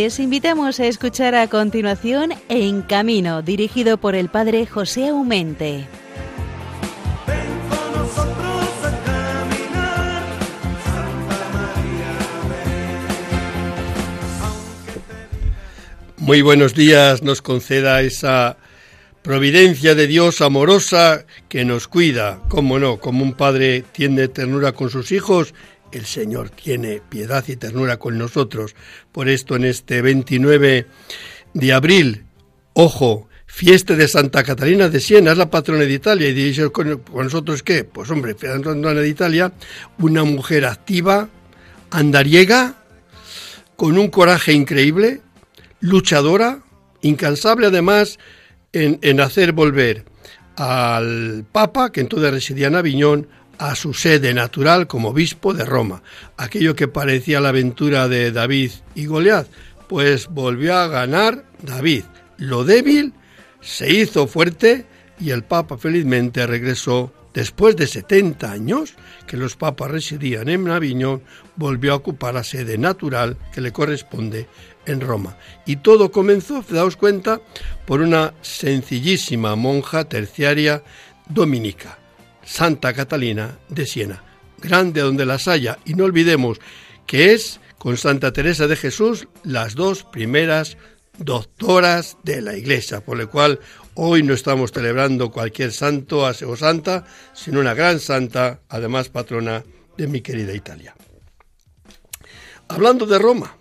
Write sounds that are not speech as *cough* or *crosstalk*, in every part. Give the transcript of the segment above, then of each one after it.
Les invitamos a escuchar a continuación En Camino, dirigido por el padre José Aumente. Muy buenos días, nos conceda esa providencia de Dios amorosa que nos cuida, como no, como un padre tiene ternura con sus hijos, el Señor tiene piedad y ternura con nosotros. Por esto en este 29 de abril, ojo, fiesta de Santa Catalina de Siena, es la patrona de Italia. Y dice, ¿con nosotros qué? Pues hombre, patrona de Italia, una mujer activa, andariega, con un coraje increíble, luchadora, incansable además en, en hacer volver al Papa, que entonces residía en Aviñón, a su sede natural como obispo de Roma. Aquello que parecía la aventura de David y Goliat, pues volvió a ganar David. Lo débil se hizo fuerte y el Papa felizmente regresó después de 70 años que los papas residían en Aviñón, volvió a ocupar la sede natural que le corresponde en Roma. Y todo comenzó, daos cuenta, por una sencillísima monja terciaria dominica Santa Catalina de Siena, grande donde las haya, y no olvidemos que es con Santa Teresa de Jesús las dos primeras doctoras de la Iglesia, por lo cual hoy no estamos celebrando cualquier santo o santa, sino una gran santa, además patrona de mi querida Italia. Hablando de Roma,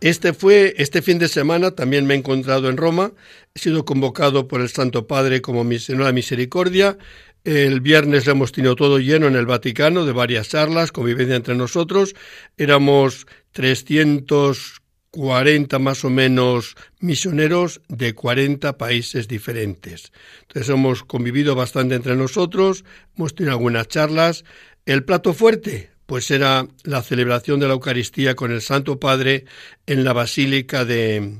este fue este fin de semana también me he encontrado en Roma, he sido convocado por el Santo Padre como misionero misericordia, el viernes lo hemos tenido todo lleno en el Vaticano de varias charlas, convivencia entre nosotros. Éramos 340 más o menos misioneros de 40 países diferentes. Entonces hemos convivido bastante entre nosotros, hemos tenido algunas charlas. El plato fuerte, pues era la celebración de la Eucaristía con el Santo Padre en la Basílica de,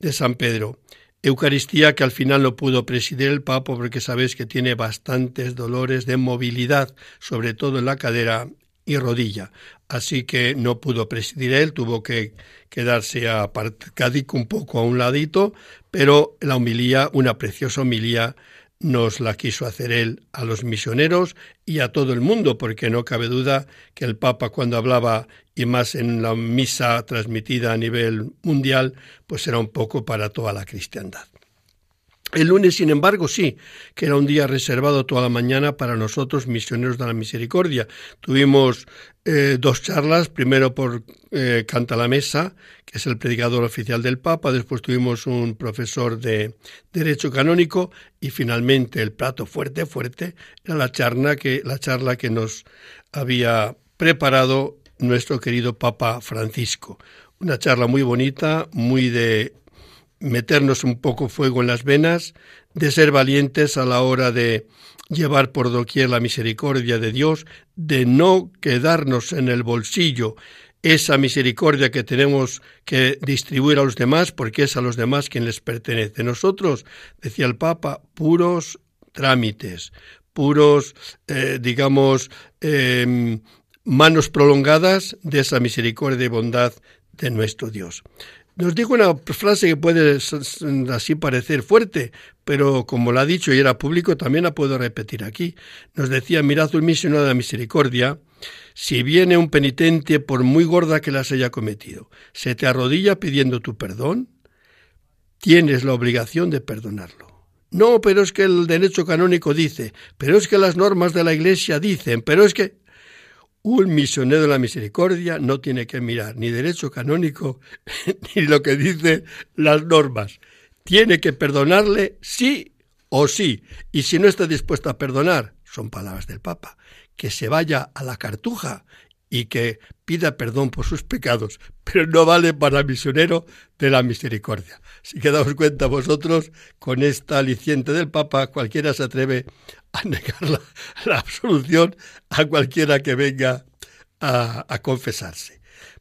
de San Pedro. Eucaristía que al final no pudo presidir el Papa porque sabéis que tiene bastantes dolores de movilidad, sobre todo en la cadera y rodilla. Así que no pudo presidir él, tuvo que quedarse a Cadico un poco a un ladito, pero la humilía, una preciosa humilía, nos la quiso hacer él a los misioneros y a todo el mundo, porque no cabe duda que el Papa cuando hablaba, y más en la misa transmitida a nivel mundial, pues era un poco para toda la cristiandad. El lunes, sin embargo, sí, que era un día reservado toda la mañana para nosotros, misioneros de la misericordia. Tuvimos eh, dos charlas, primero por eh, Canta la Mesa, que es el predicador oficial del Papa, después tuvimos un profesor de Derecho Canónico y finalmente el plato fuerte, fuerte, era la charla que, la charla que nos había preparado nuestro querido Papa Francisco. Una charla muy bonita, muy de meternos un poco fuego en las venas, de ser valientes a la hora de llevar por doquier la misericordia de Dios, de no quedarnos en el bolsillo esa misericordia que tenemos que distribuir a los demás, porque es a los demás quien les pertenece. Nosotros, decía el Papa, puros trámites, puros, eh, digamos, em, manos prolongadas de esa misericordia y bondad de nuestro Dios. Nos dijo una frase que puede así parecer fuerte, pero como la ha dicho y era público, también la puedo repetir aquí. Nos decía, mirad un misionero de la misericordia, si viene un penitente, por muy gorda que las haya cometido, se te arrodilla pidiendo tu perdón, tienes la obligación de perdonarlo. No, pero es que el derecho canónico dice, pero es que las normas de la Iglesia dicen, pero es que... Un misionero de la misericordia no tiene que mirar ni derecho canónico *laughs* ni lo que dicen las normas. Tiene que perdonarle sí o sí. Y si no está dispuesto a perdonar, son palabras del Papa, que se vaya a la cartuja y que pida perdón por sus pecados, pero no vale para misionero de la misericordia. Si que daos cuenta vosotros, con esta aliciente del Papa, cualquiera se atreve a negar la, absolución a cualquiera que venga a, confesarse.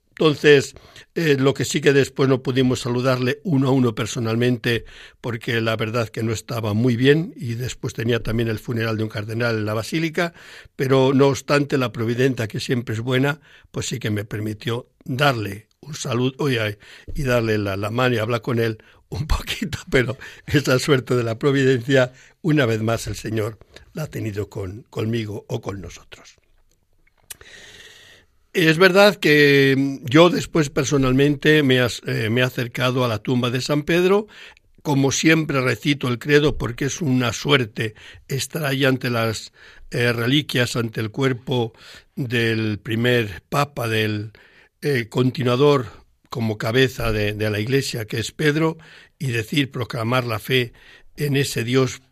Entonces, eh, lo que sí que después no pudimos saludarle uno a uno personalmente, porque la verdad que no estaba muy bien y después tenía también el funeral de un cardenal en la basílica, pero no obstante la providenta, que siempre es buena, pues sí que me permitió darle un saludo y darle la, la mano y hablar con él un *laughs* poquito, pero esa suerte de la providencia, una vez más el Señor la ha tenido con, conmigo o con nosotros. Es verdad que yo después personalmente me, eh, me he acercado a la tumba de San Pedro. Como siempre recito el credo porque es una suerte estar ahí ante las eh, reliquias, ante el cuerpo del primer papa, del eh, continuador como cabeza de, de la Iglesia, que es Pedro, y decir, proclamar la fe en ese Dios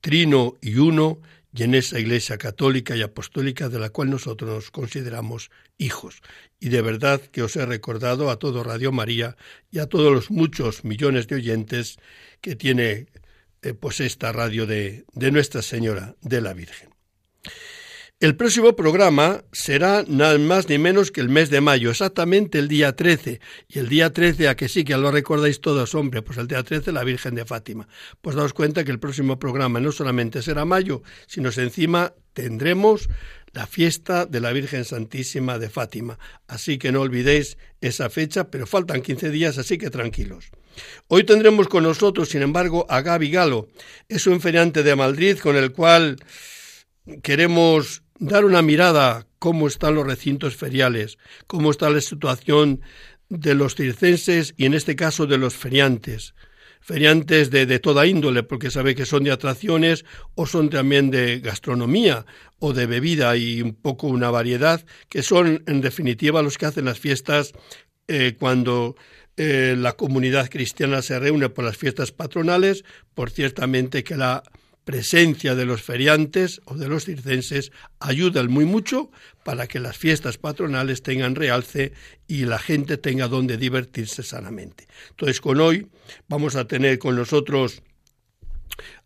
trino y uno y en esa Iglesia católica y apostólica de la cual nosotros nos consideramos hijos. Y de verdad que os he recordado a todo Radio María y a todos los muchos millones de oyentes que tiene eh, pues esta radio de, de Nuestra Señora de la Virgen. El próximo programa será nada más ni menos que el mes de mayo, exactamente el día 13. Y el día 13, a que sí, que lo recordáis todos, hombre, pues el día 13 la Virgen de Fátima. Pues daos cuenta que el próximo programa no solamente será mayo, sino que encima tendremos la fiesta de la Virgen Santísima de Fátima. Así que no olvidéis esa fecha, pero faltan 15 días, así que tranquilos. Hoy tendremos con nosotros, sin embargo, a Gaby Galo. Es un feriante de Madrid con el cual queremos dar una mirada cómo están los recintos feriales, cómo está la situación de los circenses y en este caso de los feriantes. Feriantes de, de toda índole, porque sabe que son de atracciones o son también de gastronomía o de bebida. Y un poco una variedad, que son en definitiva los que hacen las fiestas eh, cuando eh, la comunidad cristiana se reúne por las fiestas patronales, por ciertamente que la presencia de los feriantes o de los circenses ayuda muy mucho para que las fiestas patronales tengan realce y la gente tenga donde divertirse sanamente. Entonces, con hoy vamos a tener con nosotros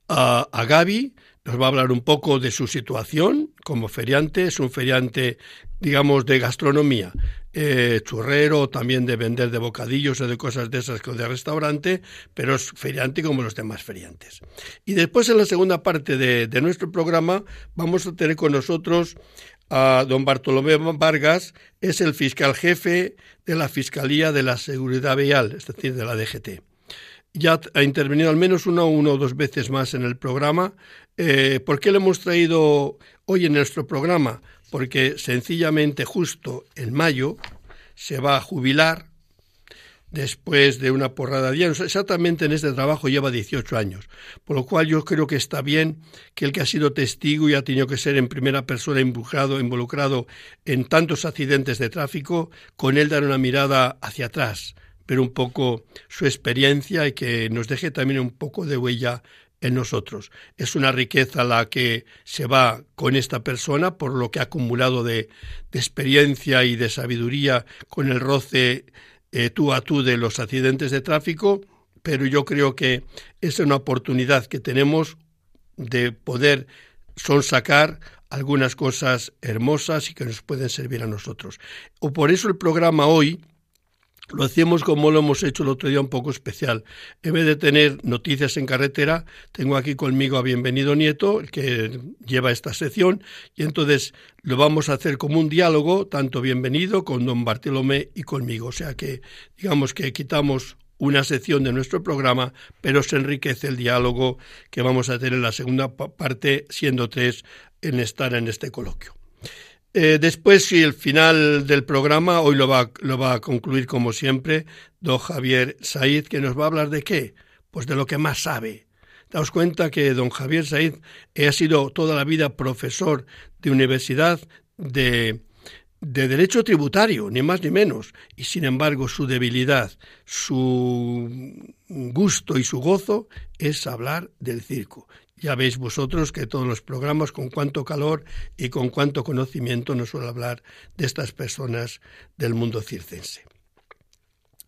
a, a Gaby, nos va a hablar un poco de su situación como feriante. Es un feriante, digamos, de gastronomía, eh, churrero, también de vender de bocadillos o de cosas de esas de restaurante, pero es feriante como los demás feriantes. Y después, en la segunda parte de, de nuestro programa, vamos a tener con nosotros a don Bartolomé Vargas, es el fiscal jefe de la Fiscalía de la Seguridad Vial, es decir, de la DGT ya ha intervenido al menos una o o dos veces más en el programa. Eh, ¿Por qué lo hemos traído hoy en nuestro programa? Porque sencillamente justo en mayo se va a jubilar después de una porrada de años. Exactamente en este trabajo lleva 18 años, por lo cual yo creo que está bien que el que ha sido testigo y ha tenido que ser en primera persona involucrado, involucrado en tantos accidentes de tráfico, con él dar una mirada hacia atrás, ver un poco su experiencia y que nos deje también un poco de huella en nosotros. Es una riqueza la que se va con esta persona por lo que ha acumulado de, experiencia y de sabiduría con el roce eh, tú a tú de los accidentes de tráfico, pero yo creo que es una oportunidad que tenemos de poder sonsacar algunas cosas hermosas y que nos pueden servir a nosotros. O por eso el programa hoy lo hacemos como lo hemos hecho el otro día un poco especial. En vez de tener noticias en carretera, tengo aquí conmigo a Bienvenido Nieto, el que lleva esta sección, y entonces lo vamos a hacer como un diálogo, tanto Bienvenido con don Bartolomé y conmigo. O sea que digamos que quitamos una sección de nuestro programa, pero se enriquece el diálogo que vamos a tener en la segunda parte, siendo tres en estar en este coloquio. Eh, después, si el final del programa, hoy lo va, a concluir como siempre, don Javier Said, que nos va a hablar de qué? Pues de lo que más sabe. Daos cuenta que don Javier Said ha sido toda la vida profesor de universidad de, de derecho tributario, ni más ni menos, y sin embargo su debilidad, su gusto y su gozo es hablar del circo. Ya veis vosotros que todos los programas con cuánto calor y con cuánto conocimiento nos suele hablar de estas personas del mundo circense.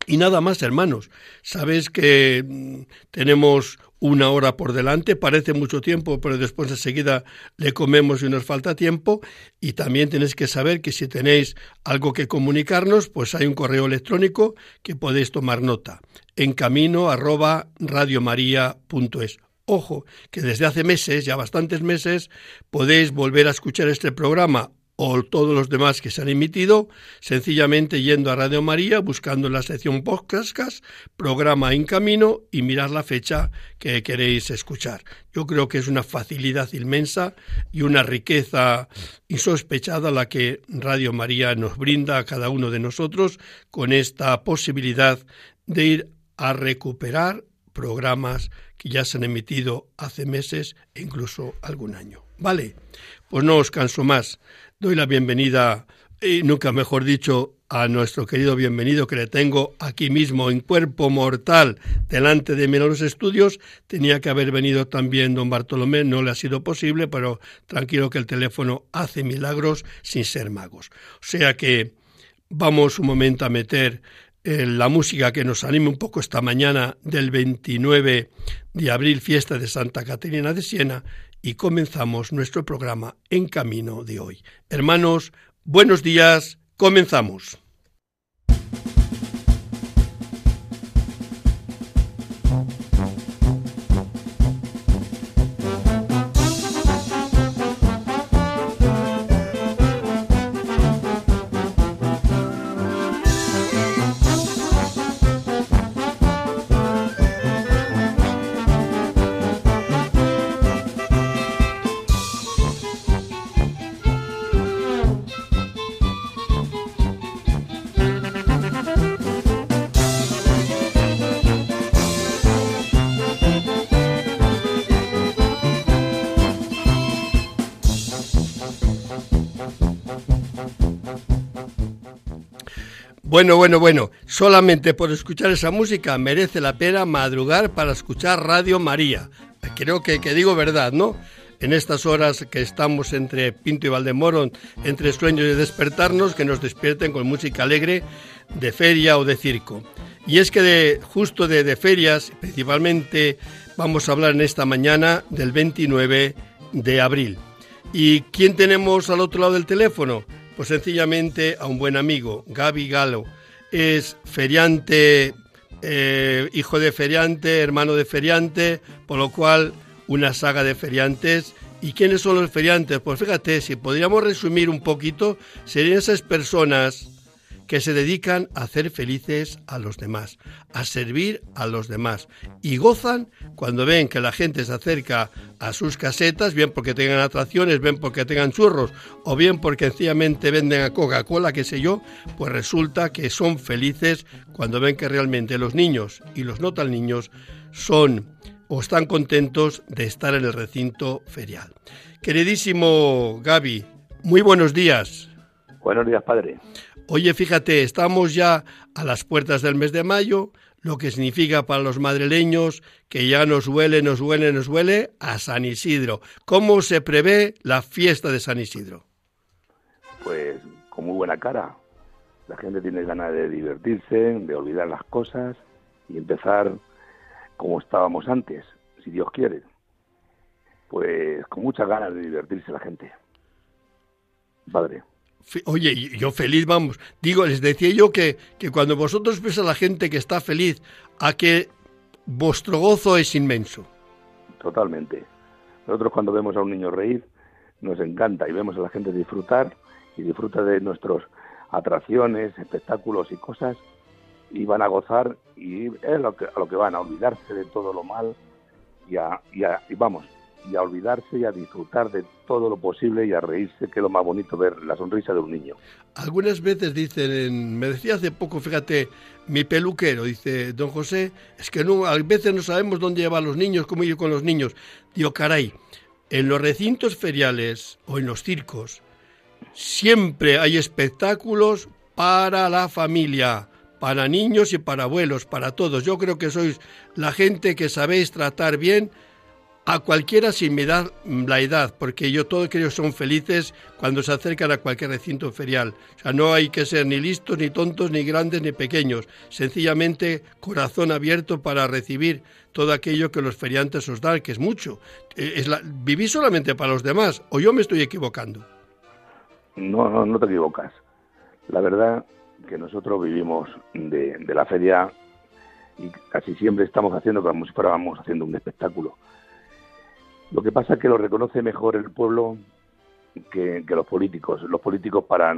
Y nada más, hermanos. Sabéis que mm, tenemos una hora por delante, parece mucho tiempo, pero después enseguida le comemos y nos falta tiempo. Y también tenéis que saber que si tenéis algo que comunicarnos, pues hay un correo electrónico que podéis tomar nota en camino arroba radiomaria.es Ojo, que desde hace meses, ya bastantes meses, podéis volver a escuchar este programa o todos los demás que se han emitido, sencillamente yendo a Radio María, buscando en la sección podcast, programa en camino y mirar la fecha que queréis escuchar. Yo creo que es una facilidad inmensa y una riqueza insospechada la que Radio María nos brinda a cada uno de nosotros con esta posibilidad de ir a recuperar programas que ya se han emitido hace meses e incluso algún año. Vale, pues no os canso más. Doy la bienvenida, y nunca mejor dicho, a nuestro querido bienvenido que le tengo aquí mismo en cuerpo mortal delante de mí en los estudios. Tenía que haber venido también don Bartolomé, no le ha sido posible, pero tranquilo que el teléfono hace milagros sin ser magos. O sea que vamos un momento a meter eh, la música que nos anime un poco esta mañana del 29 de abril, fiesta de Santa Caterina de Siena, y comenzamos nuestro programa en camino de hoy. Hermanos, buenos días, comenzamos. Bueno, bueno, bueno, solamente por escuchar esa música merece la pena madrugar para escuchar Radio María. Creo que, que digo verdad, ¿no? En estas horas que estamos entre Pinto y Valdemoro, entre sueños y despertarnos, que nos despierten con música alegre de feria o de circo. Y es que de, justo de, de ferias, principalmente vamos a hablar en esta mañana del 29 de abril. ¿Y quién tenemos al otro lado del teléfono? Pues sencillamente a un buen amigo, Gaby Galo. Es feriante, eh, hijo de feriante, hermano de feriante, por lo cual una saga de feriantes. ¿Y quiénes son los feriantes? Pues fíjate, si podríamos resumir un poquito, serían esas personas que se dedican a hacer felices a los demás, a servir a los demás y gozan cuando ven que la gente se acerca a sus casetas, bien porque tengan atracciones, bien porque tengan churros o bien porque sencillamente venden a Coca-Cola, qué sé yo, pues resulta que son felices cuando ven que realmente los niños y los no tan niños son o están contentos de estar en el recinto ferial. Queridísimo Gaby, muy buenos días. Buenos días, padre. Oye, fíjate, estamos ya a las puertas del mes de mayo, lo que significa para los madrileños que ya nos huele, nos huele, nos huele a San Isidro. ¿Cómo se prevé la fiesta de San Isidro? Pues con muy buena cara. La gente tiene ganas de divertirse, de olvidar las cosas y empezar como estábamos antes, si Dios quiere. Pues con muchas ganas de divertirse la gente. Padre. Oye, yo feliz, vamos. Digo, les decía yo que, que cuando vosotros ves a la gente que está feliz, a que vuestro gozo es inmenso. Totalmente. Nosotros cuando vemos a un niño reír, nos encanta y vemos a la gente disfrutar y disfruta de nuestras atracciones, espectáculos y cosas y van a gozar y es lo que, a lo que van, a olvidarse de todo lo mal y, a, y, a, y vamos, y a olvidarse y a disfrutar de todo lo posible y a reírse, que es lo más bonito ver la sonrisa de un niño. Algunas veces dicen, me decía hace poco, fíjate, mi peluquero, dice don José, es que no, a veces no sabemos dónde llevar los niños, cómo ir con los niños. Digo, caray, en los recintos feriales o en los circos siempre hay espectáculos para la familia para niños y para abuelos, para todos. Yo creo que sois la gente que sabéis tratar bien a cualquiera sin mirar la edad, porque yo todos creo son felices cuando se acercan a cualquier recinto ferial. O sea, no hay que ser ni listos, ni tontos, ni grandes, ni pequeños. Sencillamente corazón abierto para recibir todo aquello que los feriantes os dan, que es mucho. Eh, es la, ¿Vivís solamente para los demás o yo me estoy equivocando? No, no, no te equivocas. La verdad que nosotros vivimos de, de la feria y casi siempre estamos haciendo como si fuéramos haciendo un espectáculo lo que pasa es que lo reconoce mejor el pueblo que, los políticos. Los políticos para,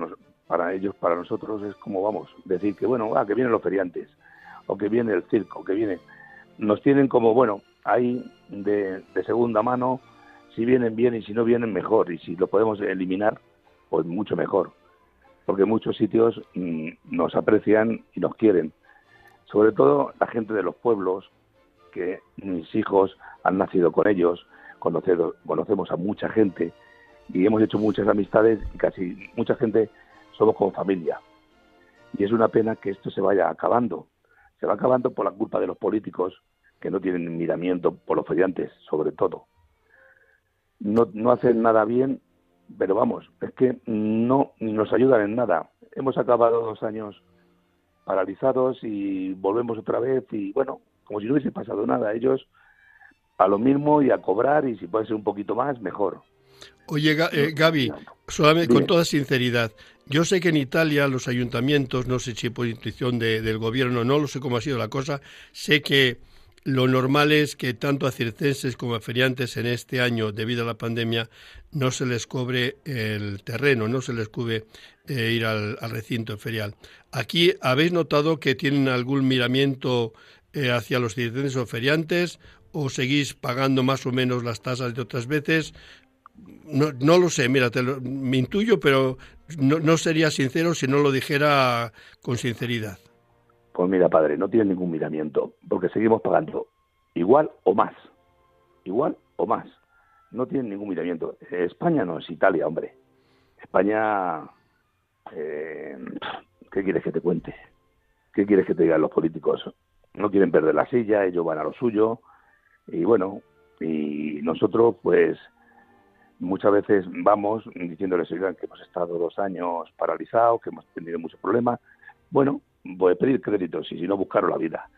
para ellos, para nosotros es como, vamos, decir que, bueno, ah, que vienen los feriantes, o que viene el circo, que viene... Nos tienen como, bueno, ahí de, de segunda mano, si vienen bien y si no vienen mejor, y si lo podemos eliminar, pues mucho mejor, porque muchos sitios mm, nos aprecian y nos quieren, sobre todo la gente de los pueblos, que mis hijos han nacido con ellos, conocemos a mucha gente y hemos hecho muchas amistades y casi mucha gente somos como familia. Y es una pena que esto se vaya acabando. Se va acabando por la culpa de los políticos que no tienen miramiento por los feriantes, sobre todo. No, no hacen nada bien pero vamos, es que no nos ayudan en nada. Hemos acabado dos años paralizados y volvemos otra vez y bueno, como si no hubiese pasado nada. Ellos a lo mismo y a cobrar y si puede ser un poquito más, mejor. Oye, eh, Gaby, solamente con toda sinceridad, yo sé que en Italia los ayuntamientos, no sé si por intuición del gobierno, no lo sé cómo ha sido la cosa, sé que lo normal es que tanto a circenses como a feriantes en este año, debido a la pandemia, no se les cobre el terreno, no se les cubre eh, ir al, recinto ferial. Aquí habéis notado que tienen algún miramiento eh, hacia los circenses o feriantes o seguís pagando más o menos las tasas de otras veces. No, no lo sé, mira, te me intuyo, pero no, no sería sincero si no lo dijera con sinceridad. Pues mira, padre, no tiene ningún miramiento, porque seguimos pagando igual o más. Igual o más. No tiene ningún miramiento. España no es Italia, hombre. España. Eh, ¿Qué quieres que te cuente? ¿Qué quieres que te digan los políticos? No quieren perder la silla, ellos van a lo suyo. Y bueno, y nosotros, pues, muchas veces vamos diciéndoles que hemos estado dos años paralizados, que hemos tenido muchos problemas. Bueno, voy a pedir créditos y si no buscaron la vida.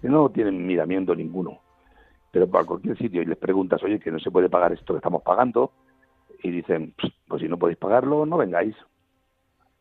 Que no tienen miramiento ninguno. Pero para cualquier sitio y les preguntas, oye, que no se puede pagar esto que estamos pagando, y dicen, pues si no podéis pagarlo, no vengáis.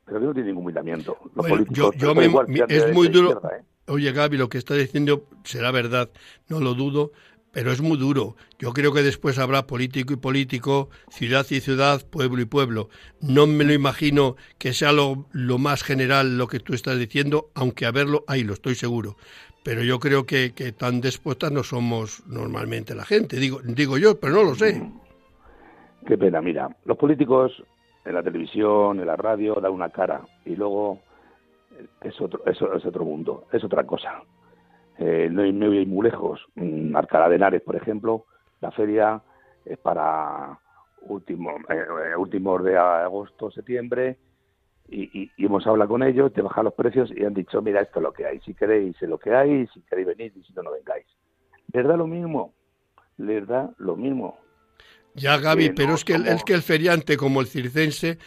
Pero que no tiene ningún miramiento. Los políticos, yo, es muy duro. ¿eh? Oye, Gaby, lo que está diciendo será verdad, no lo dudo, pero es muy duro. Yo creo que después habrá político y político, ciudad y ciudad, pueblo y pueblo. No me lo imagino que sea lo, más general lo que tú estás diciendo, aunque a verlo, ahí lo estoy seguro. Pero yo creo que, tan dispuestas no somos normalmente la gente, digo, digo yo, pero no lo sé. Qué pena, mira, los políticos en la televisión, en la radio, dan una cara y luego es otro, es otro mundo, es otra cosa eh, no, no hay muy lejos. Mm, Alcalá de Henares, por ejemplo, la feria es para último, eh, últimos de agosto, septiembre, y, hemos hablado con ellos, te bajan los precios y han dicho, mira, esto es lo que hay, si queréis es lo que hay, si queréis venir y si no, no vengáis. Les da lo mismo, les da lo mismo. Ya, Gaby, pero es, que es que el feriante, como el circense,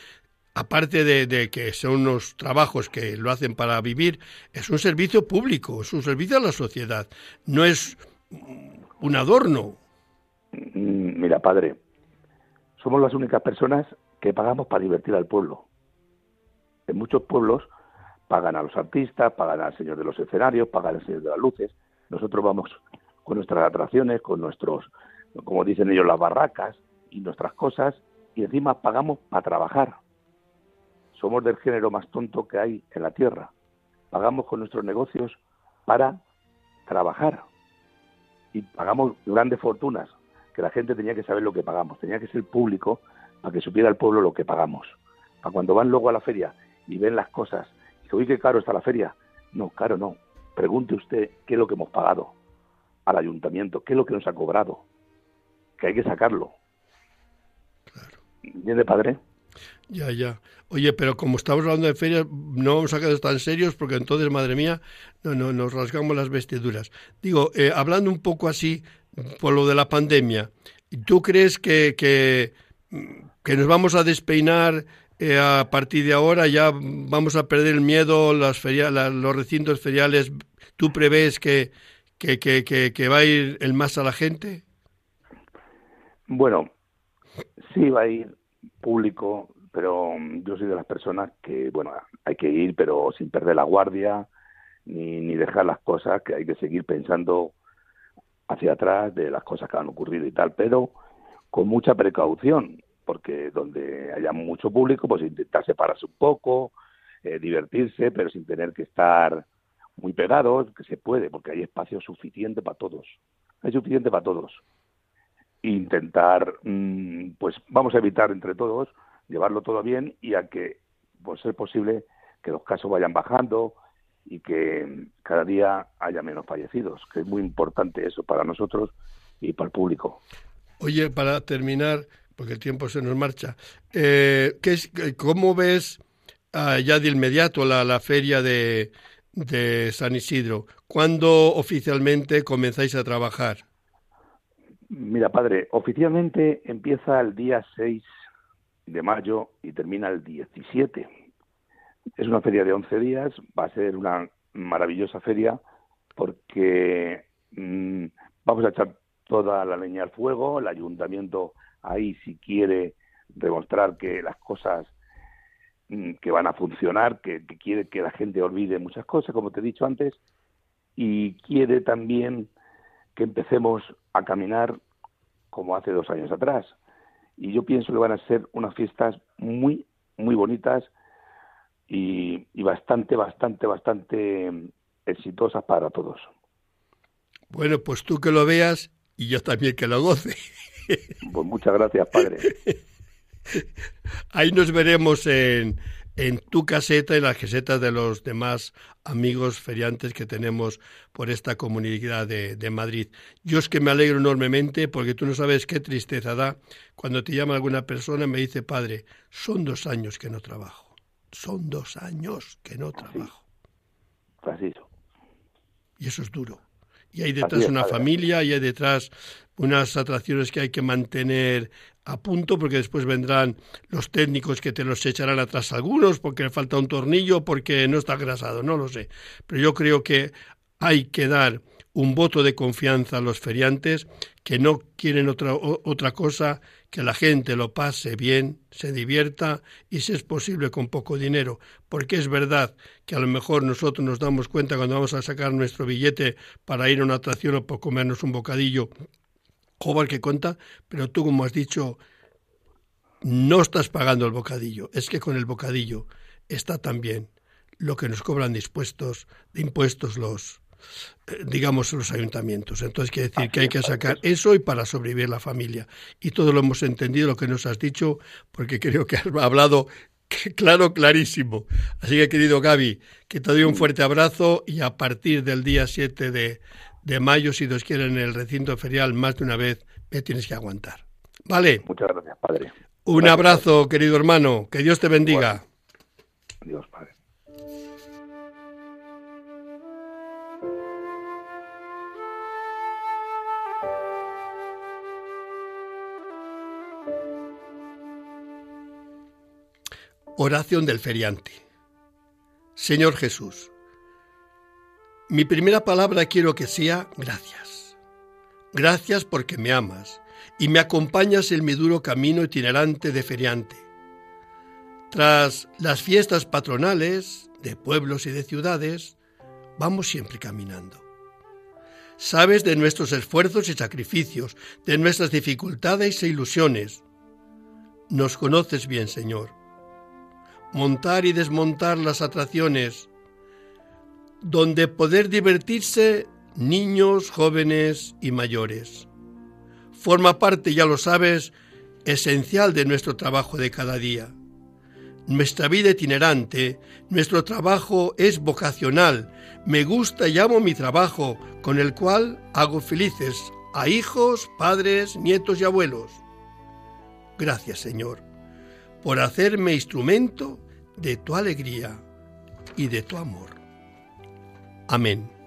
aparte de, que son unos trabajos que lo hacen para vivir, es un servicio público, es un servicio a la sociedad, no es un adorno. Mm, mira, padre, somos las únicas personas que pagamos para divertir al pueblo. En muchos pueblos pagan a los artistas, pagan al señor de los escenarios, pagan al señor de las luces. Nosotros vamos con nuestras atracciones, con nuestros, como dicen ellos, las barracas y nuestras cosas, y encima pagamos para trabajar somos del género más tonto que hay en la Tierra. Pagamos con nuestros negocios para trabajar y pagamos grandes fortunas, que la gente tenía que saber lo que pagamos, tenía que ser público para que supiera el pueblo lo que pagamos. Para cuando van luego a la feria y ven las cosas, y dicen, uy, qué caro está la feria. No, caro no. Pregunte usted qué es lo que hemos pagado al ayuntamiento, qué es lo que nos ha cobrado, que hay que sacarlo. Claro. ¿Entiende, padre? Ya, ya. Oye, pero como estamos hablando de ferias, no vamos a quedar tan serios porque entonces, madre mía, no, no, nos rasgamos las vestiduras. Digo, eh, hablando un poco así por lo de la pandemia, ¿tú crees que, que, nos vamos a despeinar eh, a partir de ahora? ¿Ya vamos a perder el miedo, las los recintos feriales? ¿Tú prevés que, que, que va a ir el más a la gente? Bueno, sí va a ir público, pero mm, yo soy de las personas que, bueno, hay que ir, pero sin perder la guardia, ni, ni dejar las cosas, que hay que seguir pensando hacia atrás de las cosas que han ocurrido y tal, pero con mucha precaución, porque donde haya mucho público, pues intentar separarse un poco, eh, divertirse, pero sin tener que estar muy pegados, que se puede, porque hay espacio suficiente para todos. Hay suficiente para todos. Intentar, mm, pues vamos a evitar entre todos llevarlo todo bien y a que, por ser posible, que los casos vayan bajando y que cada día haya menos fallecidos, que es muy importante eso para nosotros y para el público. Oye, para terminar, porque el tiempo se nos marcha, eh, ¿qué es, ¿cómo ves ah, ya de inmediato la, la feria de, de San Isidro? ¿Cuándo oficialmente comenzáis a trabajar? Mira, padre, oficialmente empieza el día 6 de mayo y termina el 17. Es una feria de 11 días, va a ser una maravillosa feria porque mm, vamos a echar toda la leña al fuego, el ayuntamiento ahí si quiere demostrar que las cosas mm, que van a funcionar, que, quiere que la gente olvide muchas cosas, como te he dicho antes, y quiere también que empecemos a caminar como hace dos años atrás. Y yo pienso que van a ser unas fiestas muy, muy bonitas y, y bastante, bastante, bastante mm, exitosas para todos. Bueno, pues tú que lo veas y yo también que lo goce. Pues muchas gracias, padre. *laughs* Ahí nos veremos en, en tu caseta y las casetas de los demás amigos feriantes que tenemos por esta comunidad de, de, Madrid. Yo es que me alegro enormemente porque tú no sabes qué tristeza da cuando te llama alguna persona y me dice, padre, son dos años que no trabajo. Son dos años que no trabajo. Así. Y eso es duro y hay detrás una familia y hay detrás unas atracciones que hay que mantener a punto porque después vendrán los técnicos que te los echarán atrás algunos porque le falta un tornillo porque no está grasado, no lo sé. Pero yo creo que hay que dar un voto de confianza a los feriantes que no quieren otra, otra cosa que la gente lo pase bien, se divierta y si es posible con poco dinero, porque es verdad que a lo mejor nosotros nos damos cuenta cuando vamos a sacar nuestro billete para ir a una atracción o por comernos un bocadillo, o que cuenta, pero tú como has dicho, no estás pagando el bocadillo, es que con el bocadillo está también lo que nos cobran de impuestos, de impuestos los, eh, digamos, los ayuntamientos. Entonces quiere decir que hay que sacar eso y para sobrevivir la familia. Y todo lo hemos entendido, lo que nos has dicho, porque creo que has *laughs* hablado claro, clarísimo. Así que, querido Gaby, que te doy un fuerte abrazo y a partir del día 7 de, de mayo, si Dios quiere, en el recinto ferial más de una vez, me tienes que aguantar. ¿Vale? Muchas gracias, Padre. Un abrazo, querido hermano. Que Dios te bendiga. Dios, Padre. Oración del feriante. Señor Jesús, mi primera palabra quiero que sea gracias. Gracias porque me amas y me acompañas en mi duro camino itinerante de feriante. Tras las fiestas patronales de pueblos y de ciudades, vamos siempre caminando. Sabes de nuestros esfuerzos y sacrificios, de nuestras dificultades e ilusiones. Nos conoces bien, Señor montar y desmontar las atracciones, donde poder divertirse niños, jóvenes y mayores. Forma parte, ya lo sabes, esencial de nuestro trabajo de cada día. Nuestra vida itinerante, nuestro trabajo es vocacional. Me gusta y amo mi trabajo, con el cual hago felices a hijos, padres, nietos y abuelos. Gracias, Señor por hacerme instrumento de tu alegría y de tu amor. Amén.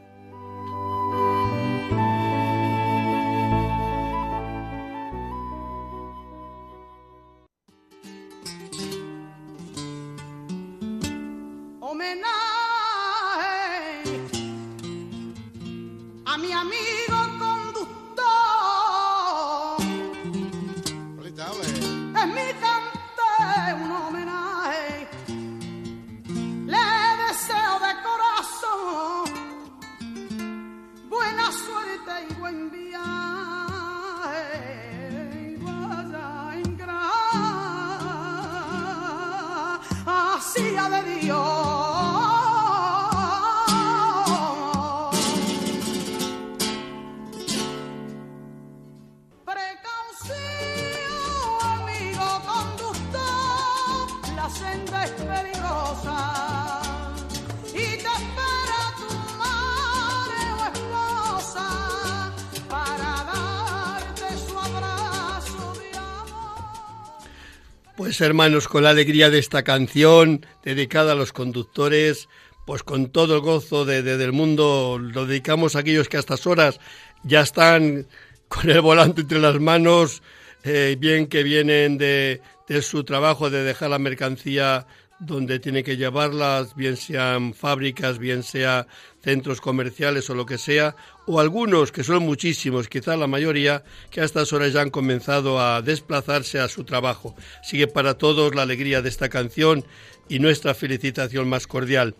Hermanos, con la alegría de esta canción dedicada a los conductores, pues con todo el gozo de, del mundo, lo dedicamos a aquellos que a estas horas ya están con el volante entre las manos, eh, bien que vienen de, de su trabajo de dejar la mercancía donde tiene que llevarlas, bien sean fábricas, bien sea centros comerciales o lo que sea, o algunos, que son muchísimos, quizá la mayoría, que a estas horas ya han comenzado a desplazarse a su trabajo. Sigue para todos la alegría de esta canción y nuestra felicitación más cordial.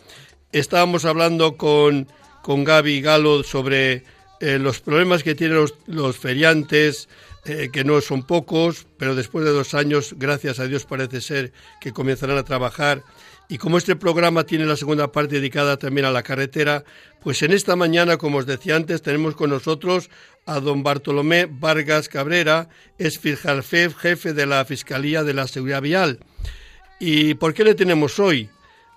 Estábamos hablando con, con Gaby Galo sobre eh, los problemas que tienen los feriantes, eh, que no son pocos, pero después de dos años, gracias a Dios parece ser que comenzarán a trabajar. Y como este programa tiene la segunda parte dedicada también a la carretera, pues en esta mañana, como os decía antes, tenemos con nosotros a don Bartolomé Vargas Cabrera, es Fiscalfef, jefe de la Fiscalía de la Seguridad Vial. ¿Y por qué le tenemos hoy?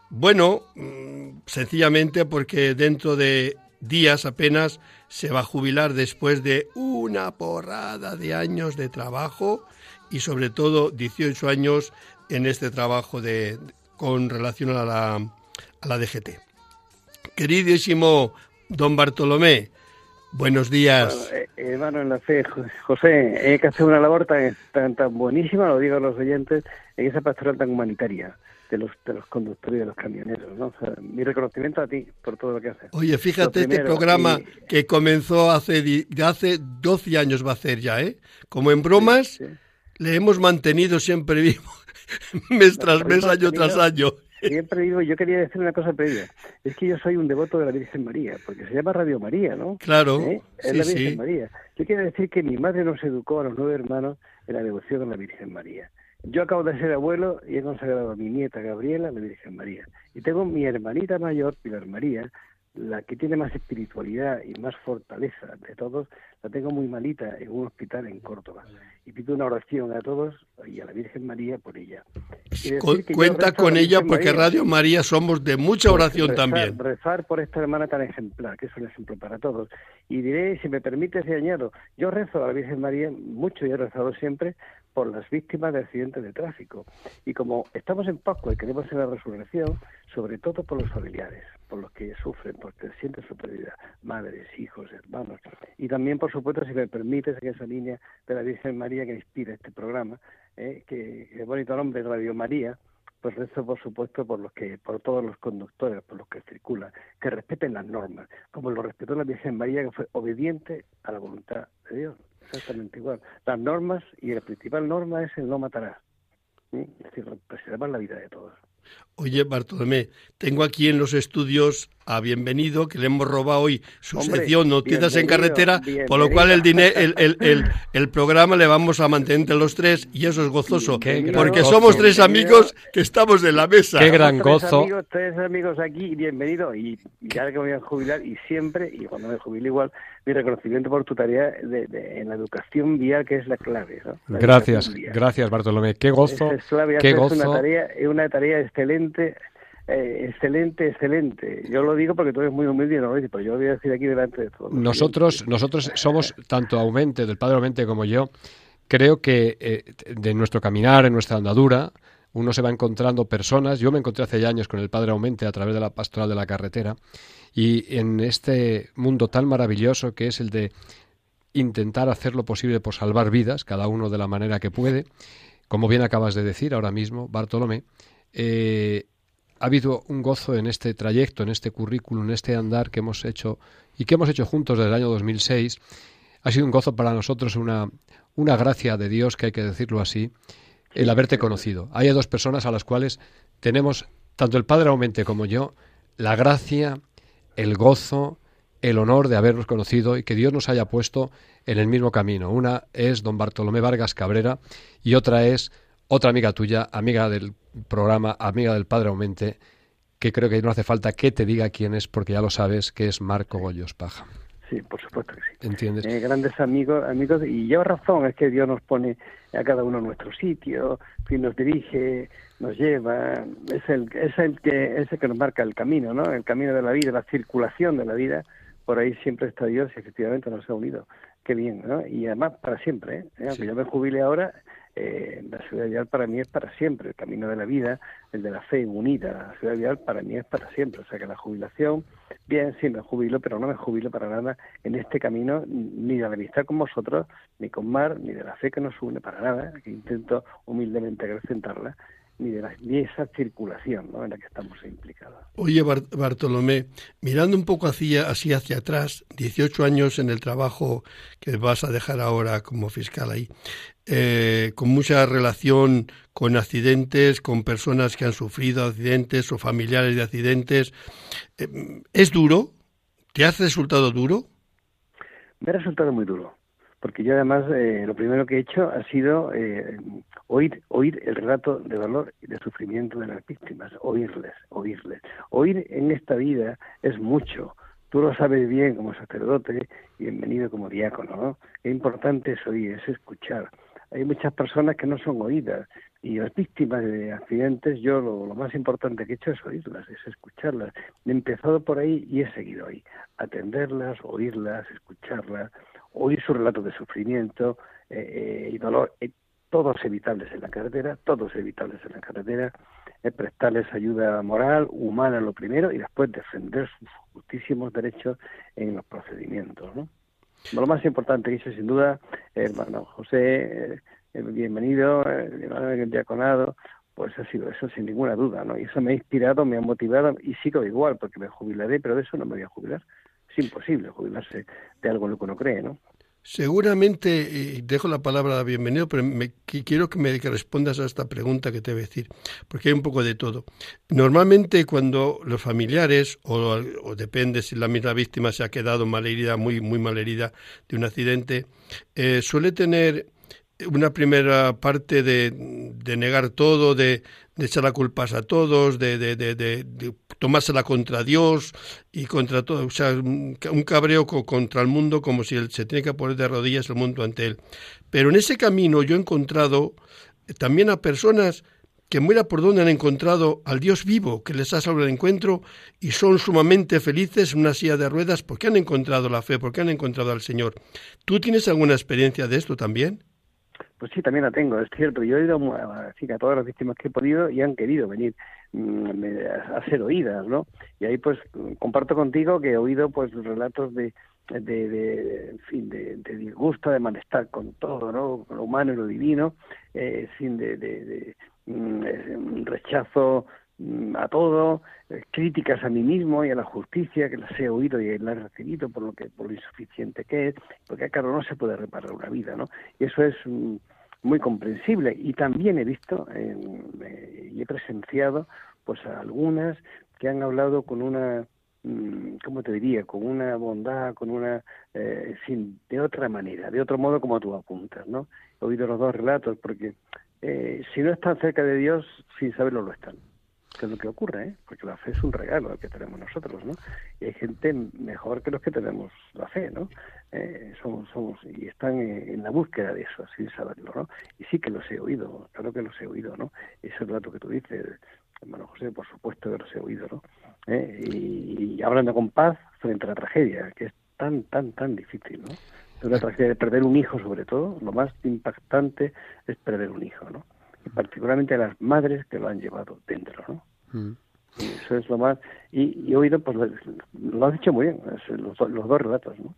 Bueno, mm, sencillamente porque dentro de días apenas se va a jubilar después de una porrada de años de trabajo y sobre todo 18 años en este trabajo de, con relación a la, a la DGT. Queridísimo don Bartolomé, buenos días. Eh, hermano en la fe, José, hay que hacer una labor tan, tan, tan buenísima, lo digo a los oyentes, en esa pastoral tan humanitaria de los, de los conductores y de los camioneros. ¿no? mi reconocimiento a ti por todo lo que haces. Oye, fíjate este programa que comenzó hace, hace 12 años va a ser ya, ¿eh? Como en bromas, le hemos mantenido siempre vivo, *laughs* mes tras mes, año tras año. Siempre digo, yo quería decir una cosa previa. Es que yo soy un devoto de la Virgen María, porque se llama Radio María, ¿no? Claro. ¿Eh? Es la Virgen María. Yo quiero decir que mi madre nos educó a los nueve hermanos en la devoción a la Virgen María. Yo acabo de ser abuelo y he consagrado a mi nieta Gabriela la Virgen María. Y tengo mi hermanita mayor, Pilar María, la que tiene más espiritualidad y más fortaleza de todos, la tengo muy malita en un hospital en Córdoba. Y pido una oración a todos y a la Virgen María por ella. cuenta con ella porque Radio María somos de mucha oración también. Rezar por esta hermana tan ejemplar, que es un ejemplo para todos. Y diré, si me permite, si añado, yo rezo a la Virgen María mucho y he rezado siempre por las víctimas de accidentes de tráfico. Y como estamos en Pascua y queremos hacer la resurrección, sobre todo por los familiares, por los que sufren, porque sienten su pérdida, madres, hijos, hermanos. Y también, por supuesto, si me permites, en esa línea de la Virgen María que inspira este programa, eh, que el bonito nombre Radio María, pues rezo por supuesto por los que por todos los conductores por los que circulan que respeten las normas como lo respetó la Virgen María que fue obediente a la voluntad de Dios exactamente igual. Las normas, y la principal norma es el no matarás. Es decir, preservar la vida de todos. Oye, Bartolomé, tengo aquí en los estudios a Bienvenido, que le hemos robado hoy su sección Noticias en Carretera, por lo cual el, el, el, el, programa le vamos a mantener entre los tres y eso es gozoso, porque somos tres amigos que estamos en la mesa. Qué gran gozo. Amigos, tres amigos aquí, bienvenido, y ya que me voy a jubilar, y siempre, y cuando me jubile igual, mi reconocimiento por tu tarea de, en la educación vial, que es la clave. gracias, gracias Bartolomé, qué gozo, qué gozo. Es una tarea, es una tarea excelente eh, excelente, excelente. Yo lo digo porque tú eres muy humilde y no lo dices, pero yo lo voy a decir aquí delante de todos. Nosotros, nosotros somos, tanto Aumente, del Padre Aumente como yo, creo que eh, de nuestro caminar, en nuestra andadura, uno se va encontrando personas. Yo me encontré hace ya años con el Padre Aumente a través de la pastoral de la carretera y en este mundo tan maravilloso que es el de intentar hacer lo posible por salvar vidas, cada uno de la manera que puede, como bien acabas de decir ahora mismo, Bartolomé, eh, ha habido un gozo en este trayecto, en este currículum, en este andar que hemos hecho y que hemos hecho juntos desde el año 2006. Ha sido un gozo para nosotros, una, una gracia de Dios, que hay que decirlo así, el haberte conocido. Hay dos personas a las cuales tenemos, tanto el Padre Aumente como yo, la gracia, el gozo, el honor de habernos conocido y que Dios nos haya puesto en el mismo camino. Una es don Bartolomé Vargas Cabrera y otra es otra amiga tuya, amiga del programa, amiga del Padre Aumente, que creo que no hace falta que te diga quién es, porque ya lo sabes, que es Marco Goyos Paja. Sí, por supuesto que sí. ¿Entiendes? Eh, grandes amigos, amigos, y lleva razón, es que Dios nos pone a cada uno en nuestro sitio, que nos dirige, nos lleva, es el, es el que es el que nos marca el camino, ¿no? El camino de la vida, la circulación de la vida, por ahí siempre está Dios y efectivamente nos ha unido. Qué bien, ¿no? Y además para siempre, ¿eh? aunque yo me jubile ahora, eh, la ciudad vial para mí es para siempre, el camino de la vida, el de la fe unida, la ciudad vial para mí es para siempre, o sea que la jubilación, bien, sí me jubilo, pero no me jubilo para nada en este camino, ni de la amistad con vosotros, ni con Mar, ni de la fe que nos une para nada, que intento humildemente acrecentarla, ni de, la, ni esa circulación ¿no? en la que estamos implicados. Oye, Bartolomé, mirando un poco hacia, así hacia atrás, 18 años en el trabajo que vas a dejar ahora como fiscal ahí, eh, con mucha relación con accidentes, con personas que han sufrido accidentes o familiares de accidentes, eh, ¿es duro? ¿Te ha resultado duro? Me ha resultado muy duro porque yo además eh, lo primero que he hecho ha sido eh, oír, oír el relato de dolor y de sufrimiento de las víctimas, oírles, oírles. Oír en esta vida es mucho. Tú lo sabes bien como sacerdote bienvenido como diácono, ¿no? Qué importante es oír, es escuchar. Hay muchas personas que no son oídas y las víctimas de accidentes, yo lo, lo, más importante que he hecho es oírlas, es escucharlas. He empezado por ahí y he seguido ahí. Atenderlas, oírlas, escucharlas, oír su relato de sufrimiento eh, eh, y dolor, eh, todos evitables en la carretera, todos evitables en la carretera, prestarles ayuda moral, humana lo primero, y después defender sus justísimos derechos en los procedimientos. ¿no? Lo más importante que hice, sin duda, hermano José, bienvenido, el diaconado, pues ha sido eso sin ninguna duda, ¿no? Y eso me ha inspirado, me ha motivado y sigo igual, porque me jubilaré, pero de eso no me voy a jubilar imposible jubilarse de algo en lo que uno cree, ¿no? Seguramente, y dejo la palabra bienvenido, pero me, quiero que me respondas a esta pregunta que te voy a decir, porque hay un poco de todo. Normalmente cuando los familiares, o, depende si la misma víctima se ha quedado malherida, muy, muy malherida de un accidente, eh, suele tener una primera parte de, de negar todo, de, de, echar la culpas a todos, de, de, de, tomársela contra Dios y contra todo, o sea, un cabreo contra el mundo como si él se tiene que poner de rodillas el mundo ante él. Pero en ese camino yo he encontrado también a personas que muera por donde han encontrado al Dios vivo que les ha salvado el encuentro y son sumamente felices en una silla de ruedas porque han encontrado la fe, porque han encontrado al Señor. ¿Tú tienes alguna experiencia de esto también? Pues sí, también la tengo, es cierto. Yo he ido a, a todas las víctimas que he podido y han querido venir mm, a ser oídas, ¿no? Y ahí pues comparto contigo que he oído pues relatos de, de, de en fin, de, disgusto, de malestar con todo, ¿no? Lo humano y lo divino, eh, sin de, de, de mm, rechazo Mm, a todo, eh, críticas a mí mismo y a la justicia que las he oído y las he recibido por lo que por lo insuficiente que es, porque claro no se puede reparar una vida, ¿no? Y eso es mm, muy comprensible y también he visto eh, y he presenciado pues a algunas que han hablado con una mm, ¿cómo te diría? Con una bondad, con una, eh, sin, de otra manera, de otro modo como tú apuntas, ¿no? He oído los dos relatos porque eh, si no están cerca de Dios, sin saberlo lo están que es lo que ocurre, ¿eh? porque la fe es un regalo que tenemos nosotros, ¿no? Y hay gente mejor que los que tenemos la fe, ¿no? Eh, somos, somos, y están en, la búsqueda de eso, sin saberlo, ¿no? Y sí que los he oído, claro que los he oído, ¿no? Ese relato que tú dices, hermano José, por supuesto que los he oído, ¿no? Eh, y, hablando con paz frente a la tragedia, que es tan, tan, tan difícil, ¿no? La tragedia de perder un hijo, sobre todo, lo más impactante es perder un hijo, ¿no? Particularmente a las madres que lo han llevado dentro, ¿no? Mm. eso es lo más... Y, he oído, pues lo has dicho muy bien, los, los, dos relatos, ¿no?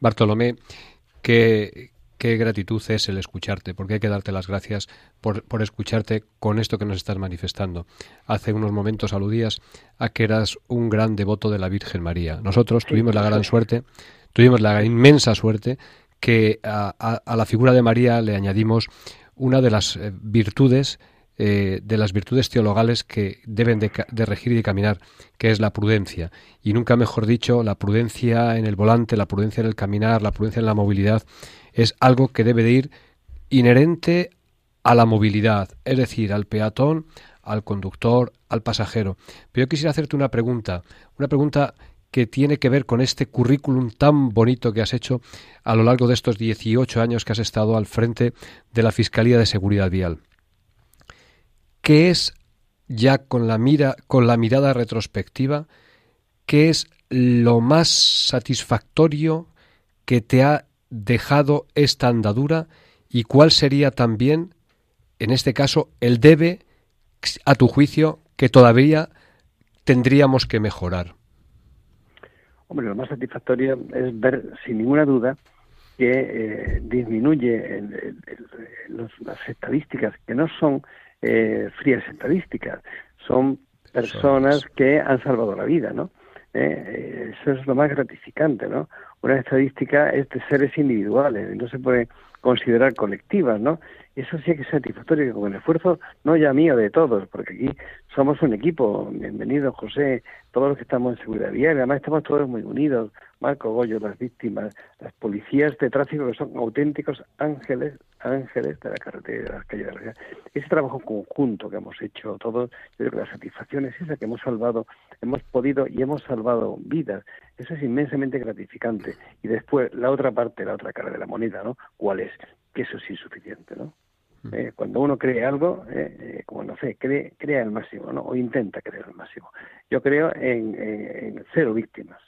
Bartolomé, qué, qué gratitud es el escucharte, porque hay que darte las gracias por, por, escucharte con esto que nos estás manifestando. Hace unos momentos aludías a que eras un gran devoto de la Virgen María. Nosotros tuvimos la gran suerte, tuvimos la inmensa suerte que a, a, la figura de María le añadimos una de las eh, virtudes eh, de las virtudes teologales que deben de, regir y de caminar, que es la prudencia. Y nunca mejor dicho, la prudencia en el volante, la prudencia en el caminar, la prudencia en la movilidad, es algo que debe de ir inherente a la movilidad, es decir, al peatón, al conductor, al pasajero. Pero yo quisiera hacerte una pregunta, una pregunta que tiene que ver con este currículum tan bonito que has hecho a lo largo de estos 18 años que has estado al frente de la Fiscalía de Seguridad Vial. ¿Qué es ya con la mira con la mirada retrospectiva qué es lo más satisfactorio que te ha dejado esta andadura y cuál sería también en este caso el debe a tu juicio que todavía tendríamos que mejorar. Hombre, lo más satisfactorio es ver, sin ninguna duda, que eh, disminuye las estadísticas, que no son eh, frías estadísticas, son personas que han salvado la vida, ¿no? Eh, eso es lo más gratificante, ¿no? Una estadística es de seres individuales, no se puede considerar colectivas, ¿no? Eso sí que es satisfactorio, que con el esfuerzo, no ya mío, de todos, porque aquí somos un equipo. Bienvenido, José, todos los que estamos en seguridad vial, además estamos todos muy unidos. Marco Goyo, las víctimas, las policías de tráfico que son auténticos ángeles, ángeles de la carretera, de las calles de la ciudad. Ese trabajo conjunto que hemos hecho todos, yo creo que la satisfacción es esa que hemos salvado, hemos podido y hemos salvado vidas. Eso es inmensamente gratificante. Y después, la otra parte, la otra cara de la moneda, ¿no? ¿Cuál es? Que eso es insuficiente, ¿no? Eh, cuando uno cree algo, eh, eh, como no sé, cree, crea el máximo, ¿no? O intenta creer el máximo. Yo creo en, cero víctimas.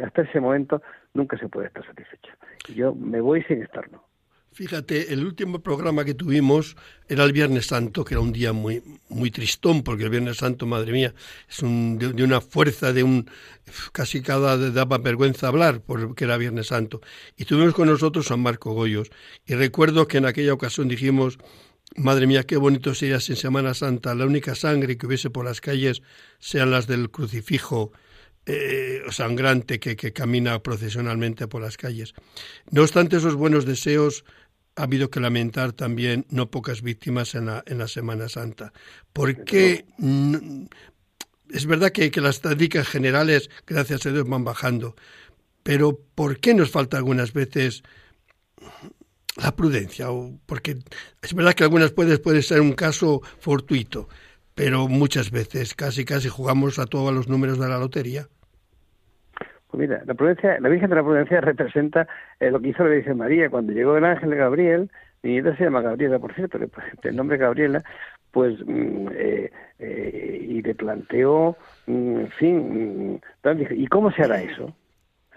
Hasta ese momento nunca se puede estar satisfecho. Yo me voy sin estarlo. Fíjate, el último programa que tuvimos era el Viernes Santo, que era un día muy, muy tristón, porque el Viernes Santo, madre mía, es un, de, una fuerza, de un casi cada daba vergüenza hablar, porque era Viernes Santo. Y tuvimos con nosotros a Marco Goyos. Y recuerdo que en aquella ocasión dijimos, madre mía, qué bonito sería si en Semana Santa la única sangre que hubiese por las calles sean las del crucifijo eh, sangrante que, que camina procesionalmente por las calles. No obstante esos buenos deseos, ha habido que lamentar también no pocas víctimas en la, en la Semana Santa. Porque es verdad que, las estadísticas generales, gracias a Dios, van bajando, pero ¿por qué nos falta algunas veces la prudencia? O porque es verdad que algunas veces puede ser un caso fortuito, pero muchas veces casi casi jugamos a todos los números de la lotería. Mira, la prudencia, la Virgen de la Prudencia *laughs* representa eh, lo que hizo la Virgen María cuando llegó el ángel Gabriel, mi nieta se llama Gabriela, por cierto, el nombre Gabriela, pues mm, eh, eh, y le planteó, mm, en fin, mm, ¿y cómo se hará eso?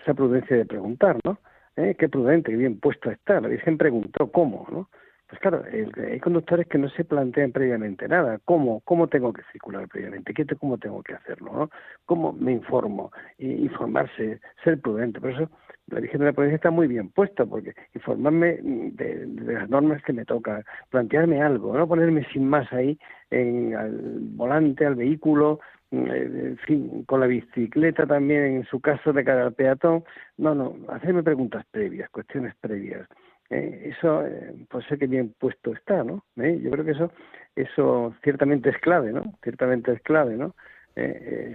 Esa prudencia de preguntar, ¿no? Qué prudente, qué bien puesto está. La Virgen preguntó cómo, ¿no? Pues claro, hay conductores que no se plantean previamente nada. ¿Cómo, cómo tengo que circular previamente? ¿Qué ¿Cómo tengo que hacerlo? ¿no? ¿Cómo me informo? informarse, ser prudente. Por eso la Virgen de la Provincia está muy bien puesta, porque informarme de, las normas que me toca, plantearme algo, no ponerme sin más ahí en, al volante, al vehículo, en fin, con la bicicleta también, en su caso de cara al peatón. No, no, hacerme preguntas previas, cuestiones previas eh, eso eh, pues sé que bien puesto está, ¿no? ¿Eh? Yo creo que eso eso ciertamente es clave, ¿no? Ciertamente es clave, ¿no?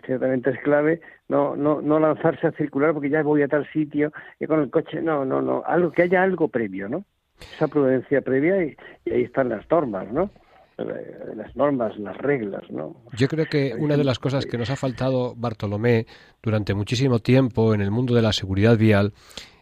ciertamente es clave no, no, no lanzarse a circular porque ya voy a tal sitio y con el coche, no, no, no, algo que haya algo previo, ¿no? Esa prudencia previa y, ahí están las normas, ¿no? las normas, las reglas, ¿no? Yo creo que una de las cosas que nos ha faltado Bartolomé durante muchísimo tiempo en el mundo de la seguridad vial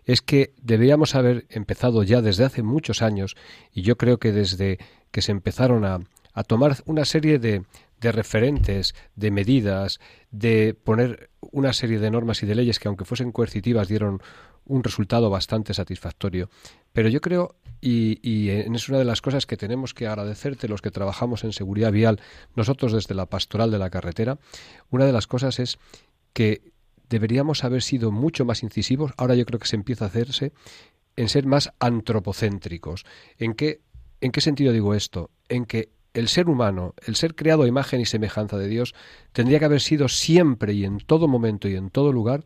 es que deberíamos haber empezado ya desde hace muchos años, y yo creo que desde que se empezaron a, a tomar una serie de, de referentes, de medidas, de poner una serie de normas y de leyes que aunque fuesen coercitivas dieron un resultado bastante satisfactorio. Pero yo creo, y, y, es una de las cosas que tenemos que agradecerte los que trabajamos en seguridad vial, nosotros desde la pastoral de la carretera, una de las cosas es que deberíamos haber sido mucho más incisivos, ahora yo creo que se empieza a hacerse, en ser más antropocéntricos. ¿En qué, en qué sentido digo esto? En que el ser humano, el ser creado a imagen y semejanza de Dios, tendría que haber sido siempre y en todo momento y en todo lugar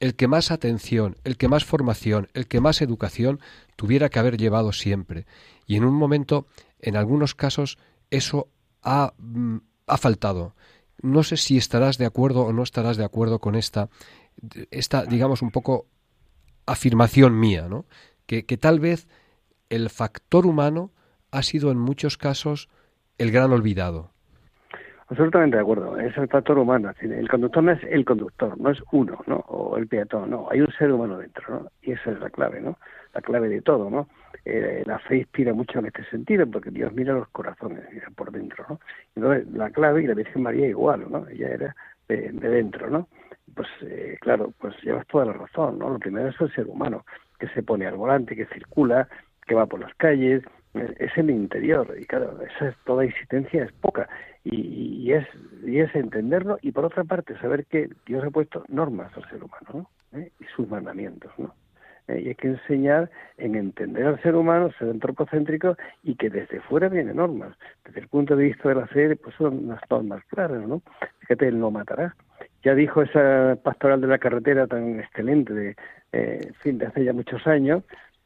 el que más atención, el que más formación, el que más educación tuviera que haber llevado siempre. Y en un momento, en algunos casos, eso ha, mm, ha faltado. No sé si estarás de acuerdo o no estarás de acuerdo con esta, esta digamos, un poco afirmación mía, ¿no? Que, que tal vez el factor humano ha sido en muchos casos el gran olvidado. Absolutamente de acuerdo, es el factor humano. El conductor no es el conductor, no es uno, ¿no? O el peatón, no, hay un ser humano dentro, ¿no? Y esa es la clave, ¿no? La clave de todo, ¿no? Eh, la fe inspira mucho en este sentido, porque Dios mira los corazones, mira por dentro, ¿no? Entonces, la clave, y la Virgen María igual, ¿no? Ella era de, dentro, ¿no? Pues, eh, claro, pues llevas toda la razón, ¿no? Lo primero es el ser humano, que se pone al volante, que circula, que va por las calles, es el interior y claro esa es, toda existencia es poca y, es y es entenderlo y por otra parte saber que Dios ha puesto normas al ser humano ¿no? ¿Eh? y sus mandamientos no ¿Eh? y hay que enseñar en entender al ser humano ser antropocéntrico y que desde fuera vienen normas desde el punto de vista de la fe pues son unas normas claras no fíjate él no matará ya dijo esa pastoral de la carretera tan excelente de eh, fin de hace ya muchos años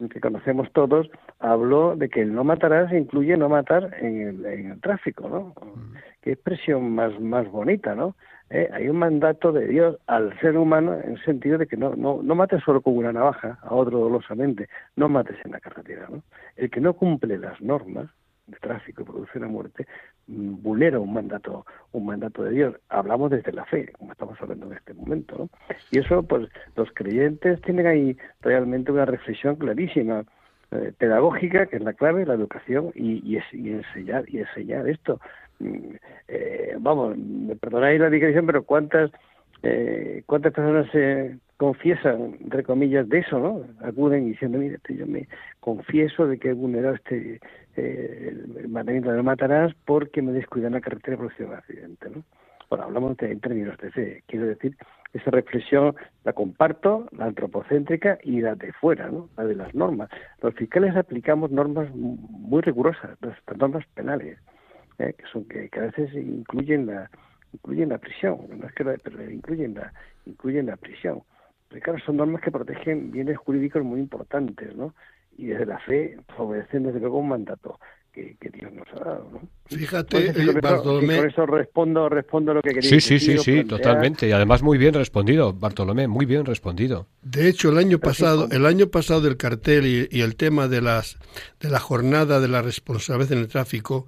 que conocemos todos, habló de que el no matarás incluye no matar en el, tráfico, ¿no? Mm. Qué expresión más, más bonita, ¿no? Eh, hay un mandato de Dios al ser humano en el sentido de que no, no, no mates solo con una navaja a otro dolosamente, no mates en la carretera, ¿no? El que no cumple las normas de tráfico y produce la muerte, mm, vulnera un mandato, un mandato de Dios. Hablamos desde la fe, como estamos hablando en este momento, ¿no? Y eso, pues, los creyentes tienen ahí realmente una reflexión clarísima, eh, pedagógica, que es la clave, la educación y, y, y enseñar y enseñar esto. Eh, vamos, me perdonáis la digresión, pero cuántas eh, cuántas personas se confiesan, entre comillas, de eso, ¿no? Acuden diciendo, mire, yo me confieso de que he vulnerado este eh, el mandamiento de matarás porque me descuidan la carretera por un accidente, ¿no? Bueno, hablamos en términos de fe, quiero decir, esa reflexión la comparto, la antropocéntrica y la de fuera, ¿no? La de las normas. Los fiscales aplicamos normas muy rigurosas, las normas penales, ¿eh? que son que, a veces incluyen la incluyen la prisión, no es que la, pero incluyen la incluyen la prisión. Porque claro, son normas que protegen bienes jurídicos muy importantes, ¿no? Y desde la fe obedecen desde luego un mandato que, Dios nos ha dado, ¿no? Fíjate, pues Bartolomé... con eso respondo, respondo lo que quería Sí, sí, sí, sí, totalmente. Y además muy bien respondido, Bartolomé, muy bien respondido. De hecho, el año pasado, el año pasado el cartel y, y el tema de las de la jornada de la responsabilidad en el tráfico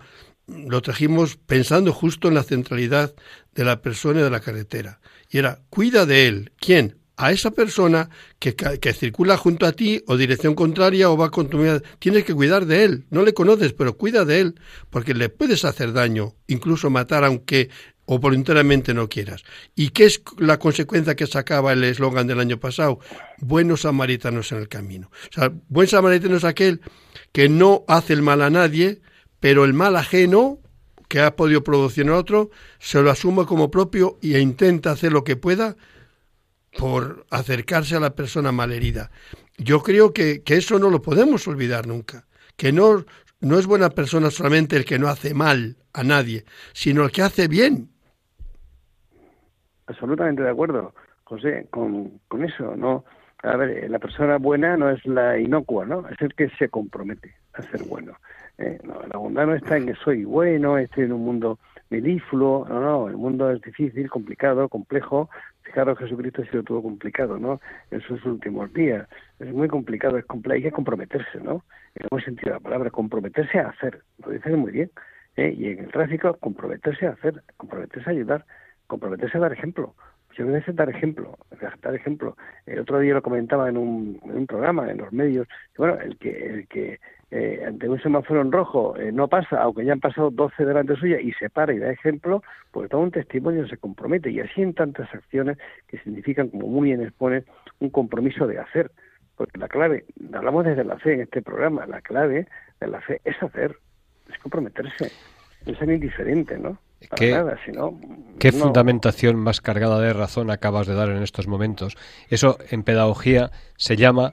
lo trajimos pensando justo en la centralidad de la persona y de la carretera. Y era, cuida de él. ¿Quién? A esa persona que, que, circula junto a ti o dirección contraria o va con tu mirada. Tienes que cuidar de él. No le conoces, pero cuida de él, porque le puedes hacer daño, incluso matar, aunque o voluntariamente no quieras. ¿Y qué es la consecuencia que sacaba el eslogan del año pasado? Buenos samaritanos en el camino. O sea, buen samaritano es aquel que no hace el mal a nadie, pero el mal ajeno que ha podido producir otro se lo asume como propio e intenta hacer lo que pueda por acercarse a la persona malherida. Yo creo que, que eso no lo podemos olvidar nunca, que no, no es buena persona solamente el que no hace mal a nadie, sino el que hace bien. Absolutamente de acuerdo, José, con, con eso, ¿no? A ver, la persona buena no es la inocua, ¿no? Es el que se compromete a ser bueno. Eh, no, la bondad no está en que soy bueno, estoy en un mundo melífluo, no, no, el mundo es difícil, complicado, complejo. Fijaros, Jesucristo ha sido todo complicado, ¿no? En sus últimos días. Es muy complicado, es complejo, hay que comprometerse, ¿no? En buen sentido de la palabra, comprometerse a hacer, lo dicen muy bien. ¿eh? Y en el tráfico, comprometerse a hacer, comprometerse a ayudar, comprometerse a dar ejemplo. Yo creo que dar ejemplo, dar ejemplo. El otro día lo comentaba en un programa, en los medios. Bueno, el que, el que eh, ante un semáforo en rojo eh, no pasa, aunque ya han pasado 12 delante suya y se para y da ejemplo, pues da un testimonio, se compromete. Y así en tantas acciones que significan, como muy bien expone, un compromiso de hacer. Porque la clave, hablamos desde la fe en este programa, la clave de la fe es hacer, es comprometerse, es ser indiferente, ¿no? ¿Qué, ¿qué fundamentación más cargada de razón acabas de dar en estos momentos? Eso en pedagogía se llama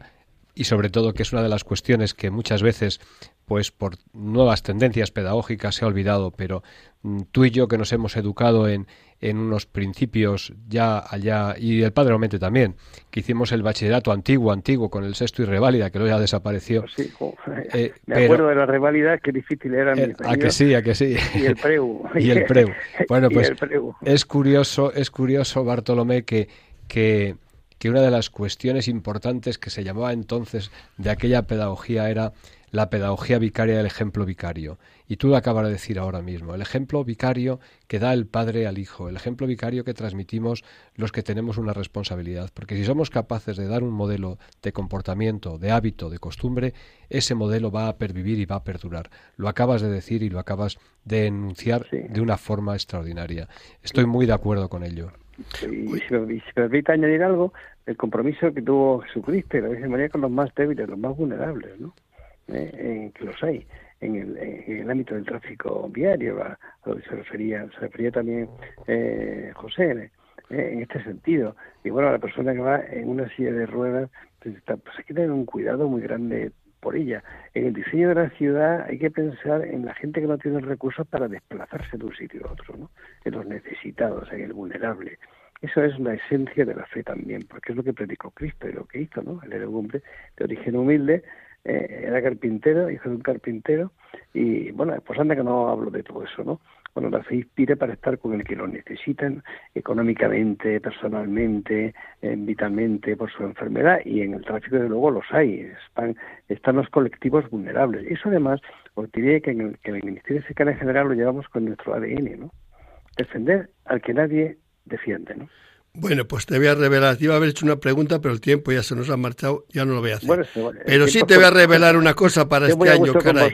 y sobre todo que es una de las cuestiones que muchas veces pues por nuevas tendencias pedagógicas se ha olvidado, pero mm, tú y yo que nos hemos educado en, en unos principios ya allá, y el padre Omente también, que hicimos el bachillerato antiguo, antiguo, con el sexto y reválida, que luego ya desapareció. Pues eh, me acuerdo de la reválida, qué difícil era. Eh, a que sí, a que sí. Y el preu. *laughs* y el preu. *laughs* Bueno, pues es curioso, es curioso, Bartolomé, que, que que una de las cuestiones importantes que se llamaba entonces de aquella pedagogía era la pedagogía vicaria del ejemplo vicario. Y tú lo acabas de decir ahora mismo, el ejemplo vicario que da el padre al hijo, el ejemplo vicario que transmitimos los que tenemos una responsabilidad. Porque si somos capaces de dar un modelo de comportamiento, de hábito, de costumbre, ese modelo va a pervivir y va a perdurar. Lo acabas de decir y lo acabas de enunciar de una forma extraordinaria. Estoy muy de acuerdo con ello. Y si me, permite añadir algo, el compromiso que tuvo Jesucristo y la Virgen María con los más débiles, los más vulnerables, ¿no? Eh, que los hay en el, en el, ámbito del tráfico viario, a, lo que se refería, se refería también eh, José eh, en este sentido. Y bueno, la persona que va en una silla de ruedas, pues, pues hay que tener un cuidado muy grande por ella. En el diseño de la ciudad hay que pensar en la gente que no tiene recursos para desplazarse de un sitio a otro, ¿no? en los necesitados, en el vulnerable. Eso es la esencia de la fe también, porque es lo que predicó Cristo y lo que hizo, ¿no? Él era un hombre de origen humilde, eh, era carpintero, hijo de un carpintero, y bueno, pues anda que no hablo de todo eso, ¿no? Bueno, la fe inspire para estar con el que lo necesitan económicamente, personalmente, eh, vitalmente, por su enfermedad, y en el tráfico, de luego, los hay, están, están los colectivos vulnerables. Eso además, os diré que en el, que el Ministerio Fiscal en general lo llevamos con nuestro ADN, ¿no? Defender al que nadie defiende, ¿no? Bueno, pues te voy a revelar. Te iba a haber hecho una pregunta, pero el tiempo ya se nos ha marchado, ya no lo voy a hacer. pero sí te voy a revelar una cosa para este año, caray.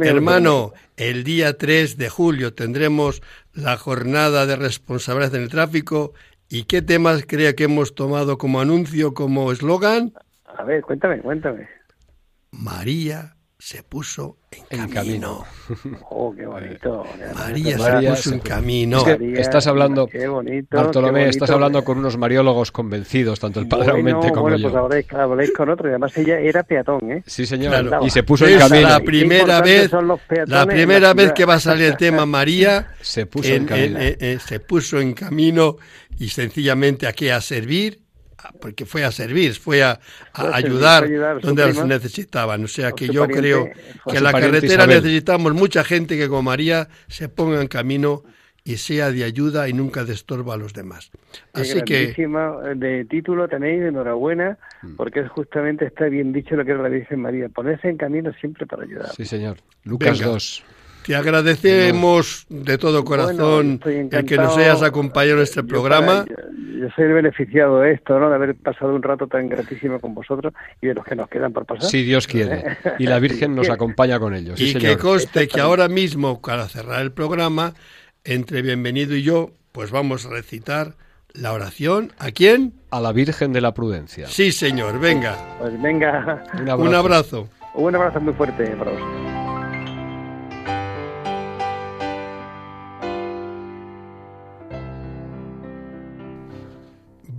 Hermano, el día 3 de julio tendremos la jornada de responsabilidad en el tráfico. ¿Y qué temas crea que hemos tomado como anuncio, como eslogan? A ver, cuéntame, cuéntame. María se puso en, camino. Oh, qué bonito. María, se puso en camino. estás hablando, Bartolomé, estás hablando con unos mariólogos convencidos, tanto el padre bueno, como bueno, yo. pues habléis, con otro, y además ella era peatón, ¿eh? Sí, señor, y se puso en camino. La primera vez, la primera vez que va a salir el tema María, se puso en, camino. se puso en camino y sencillamente aquí a servir porque fue a servir, fue a, ayudar, donde los necesitaban. O sea que yo creo que en la carretera necesitamos mucha gente que como María se ponga en camino y sea de ayuda y nunca destorba a los demás. Así que eh, de título tenéis enhorabuena mm. porque es justamente está bien dicho lo que la Virgen María, ponerse en camino siempre para ayudar. Sí, señor. Lucas 2. Te agradecemos de todo corazón el que nos hayas acompañado en este programa. Yo, soy el beneficiado de esto, ¿no? De haber pasado un rato tan gratísimo con vosotros y de los que nos quedan por pasar. Si Dios quiere. Y la *laughs* Virgen nos acompaña con ellos. y que conste que ahora mismo, para cerrar el programa, entre Bienvenido y yo, pues vamos a recitar la oración. ¿A quién? A la Virgen de la Prudencia. Sí, señor. Venga. Pues venga. Un abrazo. Un abrazo, un abrazo muy fuerte para vosotros.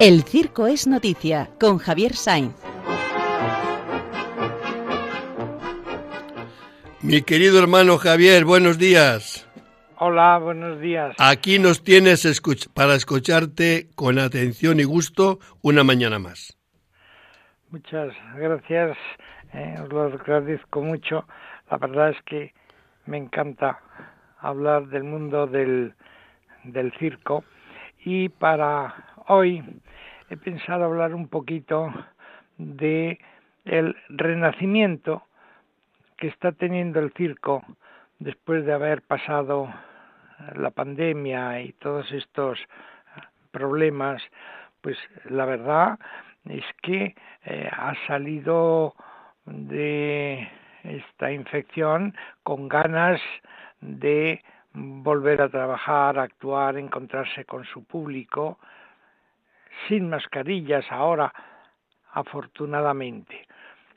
El Circo es Noticia con Javier Sainz. Mi querido hermano Javier, buenos días. Hola, buenos días. Aquí nos tienes para escucharte con atención y gusto una mañana más. Muchas gracias, eh, os lo agradezco mucho. La verdad es que me encanta hablar del mundo del, del circo y para hoy he pensado hablar un poquito de el renacimiento que está teniendo el circo después de haber pasado la pandemia y todos estos problemas, pues la verdad es que eh, ha salido de esta infección con ganas de volver a trabajar, actuar, encontrarse con su público, sin mascarillas ahora, afortunadamente.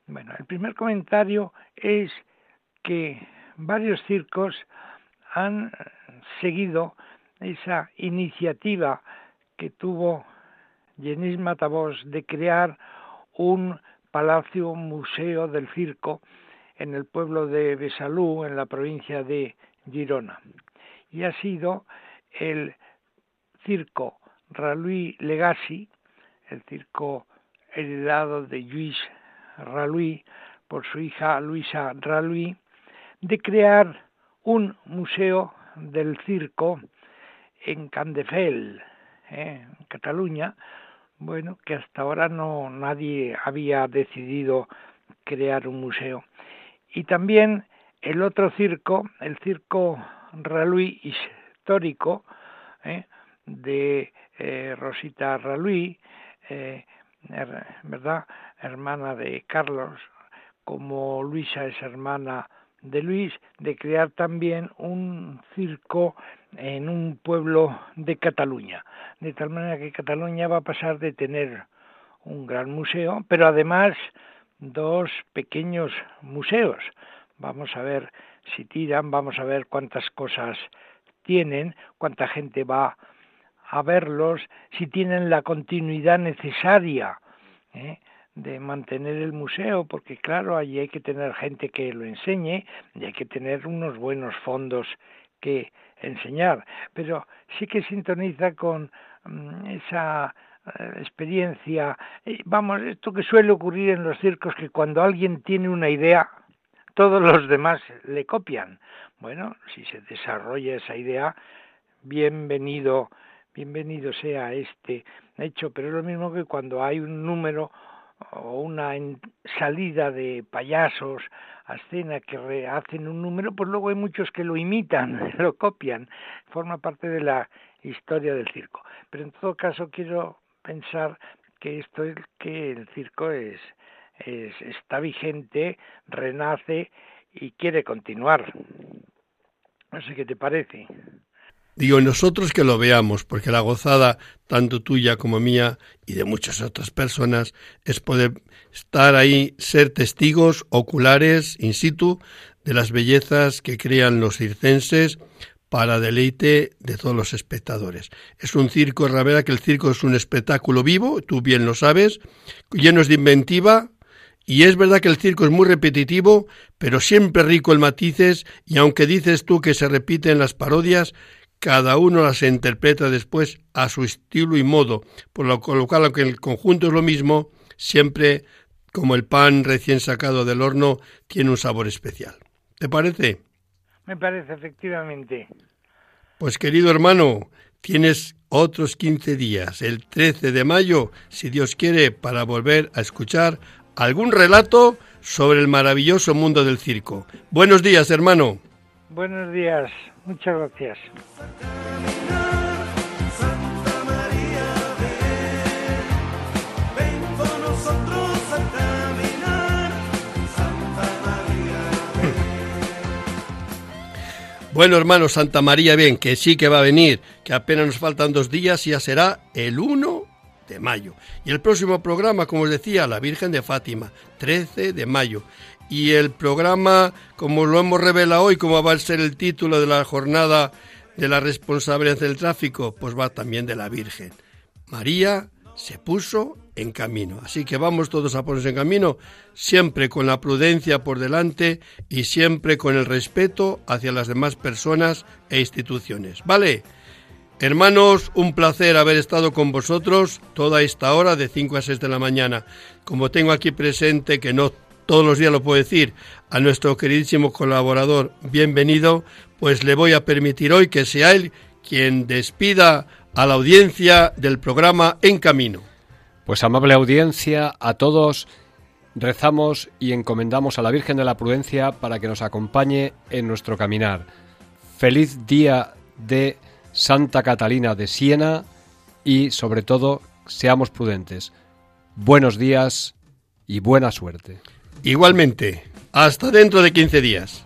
Bueno, el primer comentario es que varios circos han seguido esa iniciativa que tuvo Jenis Matavos de crear un palacio museo del circo en el pueblo de Besalú, en la provincia de Girona. Y ha sido el circo Raluí Legacy, el circo heredado de Luis Raluí por su hija Luisa Raluí, de crear un museo del circo en Candefel, ¿eh? en Cataluña, bueno, que hasta ahora no nadie había decidido crear un museo. Y también el otro circo, el circo Raluí histórico, ¿eh? de eh, Rosita Raluí, ¿verdad? Hermana de Carlos, como Luisa es hermana de Luis de crear también un circo en un pueblo de Cataluña, de tal manera que Cataluña va a pasar de tener un gran museo, pero además dos pequeños museos. Vamos a ver si tiran, vamos a ver cuántas cosas tienen, cuánta gente va a verlos, si tienen la continuidad necesaria. ¿eh? de mantener el museo, porque claro, allí hay que tener gente que lo enseñe y hay que tener unos buenos fondos que enseñar, pero sí que sintoniza con mm, esa eh, experiencia, vamos, esto que suele ocurrir en los circos, que cuando alguien tiene una idea, todos los demás le copian. Bueno, si se desarrolla esa idea, bienvenido, bienvenido sea este hecho, pero es lo mismo que cuando hay un número o una salida de payasos a escena que hacen un número, pues luego hay muchos que lo imitan, *laughs* lo copian, forma parte de la historia del circo. Pero en todo caso quiero pensar que esto es que el circo es, es está vigente, renace y quiere continuar. No sé qué te parece. Digo, nosotros que lo veamos, porque la gozada, tanto tuya como mía y de muchas otras personas, es poder estar ahí, ser testigos oculares, in situ, de las bellezas que crean los circenses para deleite de todos los espectadores. Es un circo, la verdad que el circo es un espectáculo vivo, tú bien lo sabes, lleno de inventiva, y es verdad que el circo es muy repetitivo, pero siempre rico en matices, y aunque dices tú que se repiten las parodias, cada uno las interpreta después a su estilo y modo, por lo cual aunque el conjunto es lo mismo, siempre como el pan recién sacado del horno tiene un sabor especial. ¿Te parece? Me parece, efectivamente. Pues querido hermano, tienes otros 15 días, el 13 de mayo, si Dios quiere, para volver a escuchar algún relato sobre el maravilloso mundo del circo. Buenos días, hermano. Buenos días. Muchas gracias. *laughs* Bueno, hermano, Santa María, bien, que sí que va a venir, que apenas nos faltan dos días y ya será el 1 de mayo. Y el próximo programa, como os decía, la Virgen de Fátima, 13 de mayo y el programa, como lo hemos revelado hoy, como va a ser el título de la jornada de la responsabilidad del tráfico, pues va también de la Virgen. María se puso en camino. Así que vamos todos a ponerse en camino, siempre con la prudencia por delante y siempre con el respeto hacia las demás personas e instituciones. ¿Vale? Hermanos, un placer haber estado con vosotros toda esta hora de 5 a 6 de la mañana. Como tengo aquí presente que no todos los días lo puedo decir, a nuestro queridísimo colaborador, bienvenido, pues le voy a permitir hoy que sea él quien despida a la audiencia del programa En Camino. Pues amable audiencia, a todos rezamos y encomendamos a la Virgen de la Prudencia para que nos acompañe en nuestro caminar. Feliz día de Santa Catalina de Siena y sobre todo seamos prudentes. Buenos días y buena suerte. Igualmente, hasta dentro de 15 días.